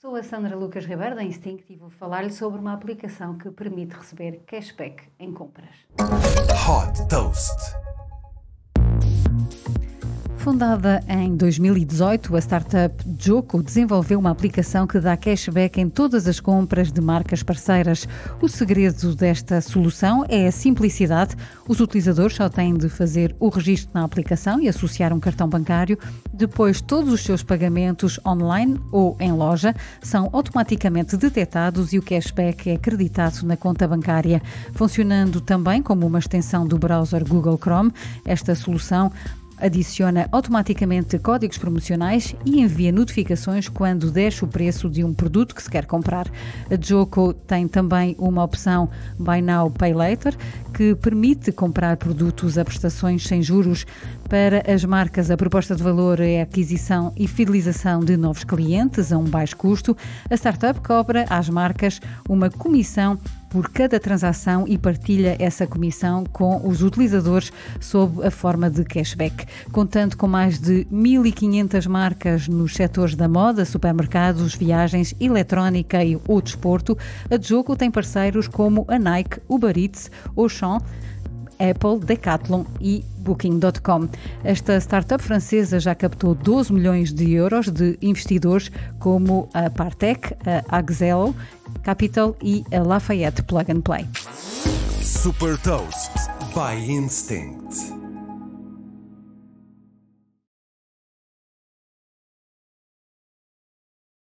Sou a Sandra Lucas Ribeiro da Instinct e vou falar-lhe sobre uma aplicação que permite receber cashback em compras. Hot Toast. Fundada em 2018, a startup Joko desenvolveu uma aplicação que dá cashback em todas as compras de marcas parceiras. O segredo desta solução é a simplicidade. Os utilizadores só têm de fazer o registro na aplicação e associar um cartão bancário. Depois, todos os seus pagamentos online ou em loja são automaticamente detectados e o cashback é acreditado na conta bancária. Funcionando também como uma extensão do browser Google Chrome, esta solução adiciona automaticamente códigos promocionais e envia notificações quando desce o preço de um produto que se quer comprar. A Joko tem também uma opção Buy Now Pay Later que permite comprar produtos a prestações sem juros. Para as marcas, a proposta de valor é a aquisição e fidelização de novos clientes a um baixo custo. A startup cobra às marcas uma comissão por cada transação e partilha essa comissão com os utilizadores sob a forma de cashback. Contando com mais de 1.500 marcas nos setores da moda, supermercados, viagens, eletrónica e o desporto, a Jogo tem parceiros como a Nike, Uber Eats, Auchan, Apple, Decathlon e Booking.com. Esta startup francesa já captou 12 milhões de euros de investidores como a Partec, a Axel Capital e a Lafayette Plug and Play. Super Toast by Instinct.